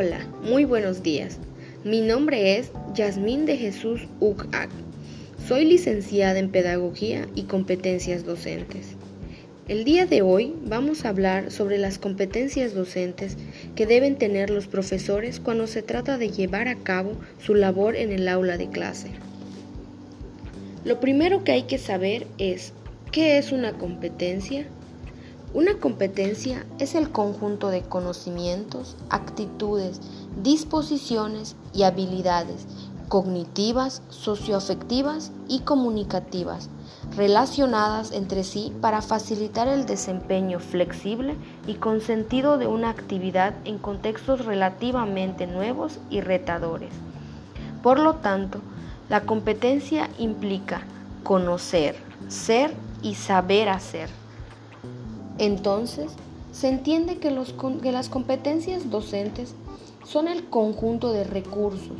Hola, muy buenos días. Mi nombre es Yasmín de Jesús Ucag. Soy licenciada en Pedagogía y Competencias Docentes. El día de hoy vamos a hablar sobre las competencias docentes que deben tener los profesores cuando se trata de llevar a cabo su labor en el aula de clase. Lo primero que hay que saber es, ¿qué es una competencia? Una competencia es el conjunto de conocimientos, actitudes, disposiciones y habilidades cognitivas, socioafectivas y comunicativas relacionadas entre sí para facilitar el desempeño flexible y con sentido de una actividad en contextos relativamente nuevos y retadores. Por lo tanto, la competencia implica conocer, ser y saber hacer. Entonces, se entiende que, las competencias docentes son el conjunto de recursos,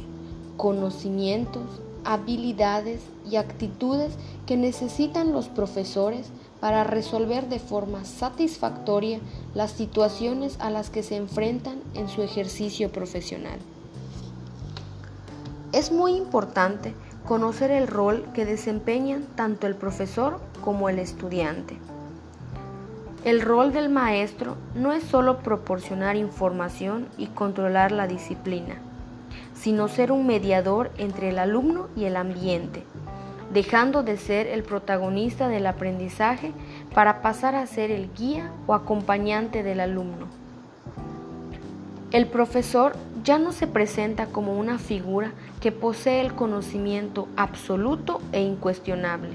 conocimientos, habilidades y actitudes que necesitan los profesores para resolver de forma satisfactoria las situaciones a las que se enfrentan en su ejercicio profesional. Es muy importante conocer el rol que desempeñan tanto el profesor como el estudiante. El rol del maestro no es solo proporcionar información y controlar la disciplina, sino ser un mediador entre el alumno y el ambiente, dejando de ser el protagonista del aprendizaje para pasar a ser el guía o acompañante del alumno. El profesor ya no se presenta como una figura que posee el conocimiento absoluto e incuestionable,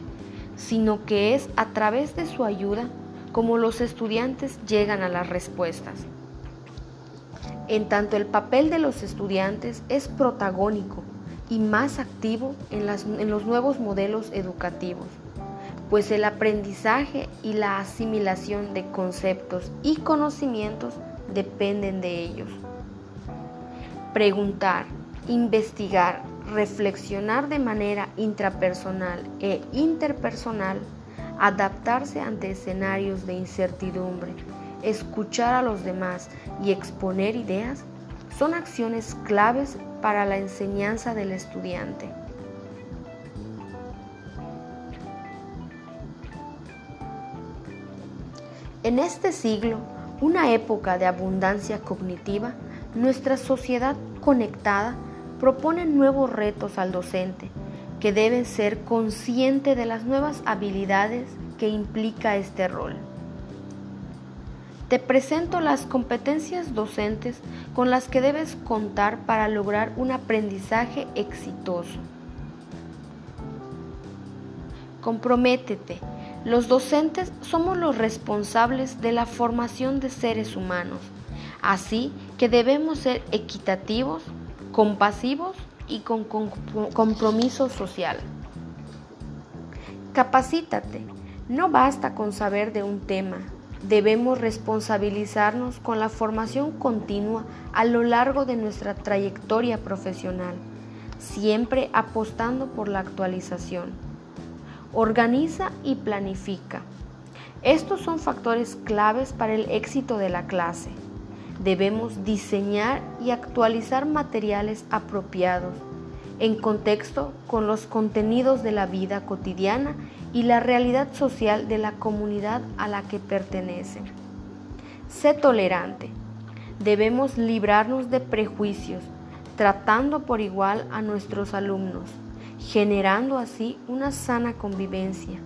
sino que es a través de su ayuda como los estudiantes llegan a las respuestas. En tanto el papel de los estudiantes es protagónico y más activo en, los nuevos modelos educativos, pues el aprendizaje y la asimilación de conceptos y conocimientos dependen de ellos. Preguntar, investigar, reflexionar de manera intrapersonal e interpersonal adaptarse ante escenarios de incertidumbre, escuchar a los demás y exponer ideas son acciones claves para la enseñanza del estudiante. En este siglo, una época de abundancia cognitiva, nuestra sociedad conectada propone nuevos retos al docente que deben ser consciente de las nuevas habilidades que implica este rol. Te presento las competencias docentes con las que debes contar para lograr un aprendizaje exitoso. Comprométete. Los docentes somos los responsables de la formación de seres humanos, así que debemos ser equitativos, compasivos y con compromiso social. Capacítate. No basta con saber de un tema. Debemos responsabilizarnos con la formación continua a lo largo de nuestra trayectoria profesional, siempre apostando por la actualización. Organiza y planifica. Estos son factores claves para el éxito de la clase debemos diseñar y actualizar materiales apropiados en contexto con los contenidos de la vida cotidiana y la realidad social de la comunidad a la que pertenecen. Sé tolerante. Debemos librarnos de prejuicios, tratando por igual a nuestros alumnos, generando así una sana convivencia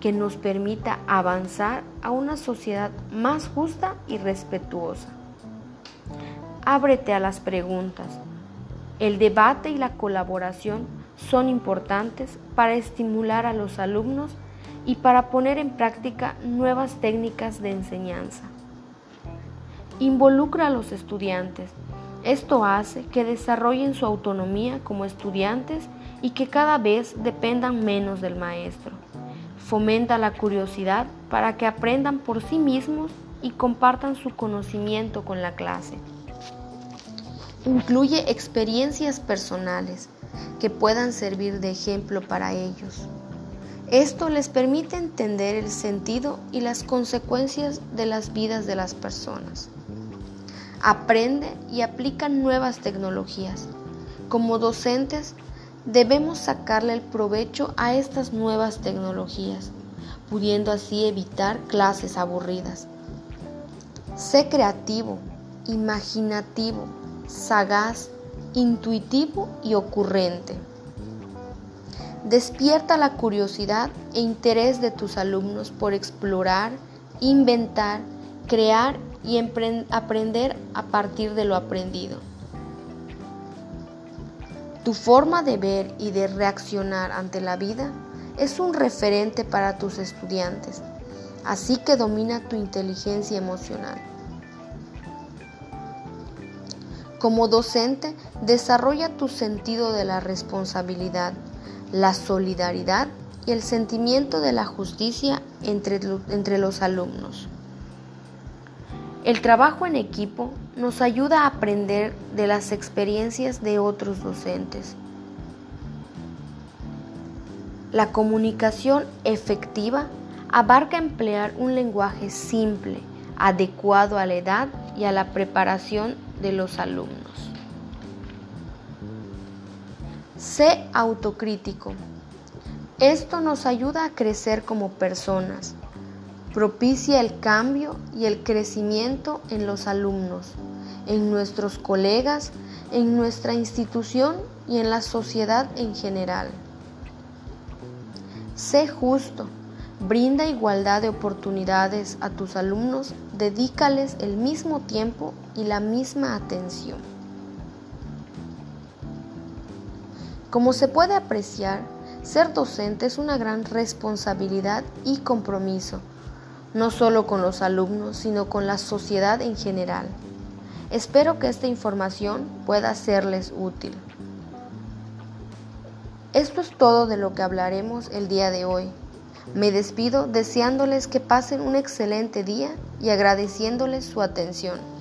que nos permita avanzar a una sociedad más justa y respetuosa. Ábrete a las preguntas. El debate y la colaboración son importantes para estimular a los alumnos y para poner en práctica nuevas técnicas de enseñanza. Involucra a los estudiantes. Esto hace que desarrollen su autonomía como estudiantes y que cada vez dependan menos del maestro. Fomenta la curiosidad para que aprendan por sí mismos y compartan su conocimiento con la clase. Incluye experiencias personales que puedan servir de ejemplo para ellos. Esto les permite entender el sentido y las consecuencias de las vidas de las personas. aprende y aplica nuevas tecnologías. Como docentes, debemos sacarle el provecho a estas nuevas tecnologías, pudiendo así evitar clases aburridas. Sé creativo, imaginativo, sagaz, intuitivo y ocurrente. Despierta la curiosidad e interés de tus alumnos por explorar, inventar, crear y aprender a partir de lo aprendido. Tu forma de ver y de reaccionar ante la vida es un referente para tus estudiantes, así que domina tu inteligencia emocional. Como docente, desarrolla tu sentido de la responsabilidad, la solidaridad y el sentimiento de la justicia entre, los alumnos. El trabajo en equipo nos ayuda a aprender de las experiencias de otros docentes. La comunicación efectiva abarca emplear un lenguaje simple, adecuado a la edad y a la preparación de los alumnos. Sé autocrítico. Esto nos ayuda a crecer como personas propicia el cambio y el crecimiento en los alumnos, en nuestros colegas, en nuestra institución y en la sociedad en general. Sé justo, brinda igualdad de oportunidades a tus alumnos, dedícales el mismo tiempo y la misma atención. Como se puede apreciar, ser docente es una gran responsabilidad y compromiso no solo con los alumnos, sino con la sociedad en general. Espero que esta información pueda serles útil. Esto es todo de lo que hablaremos el día de hoy. Me despido deseándoles que pasen un excelente día y agradeciéndoles su atención.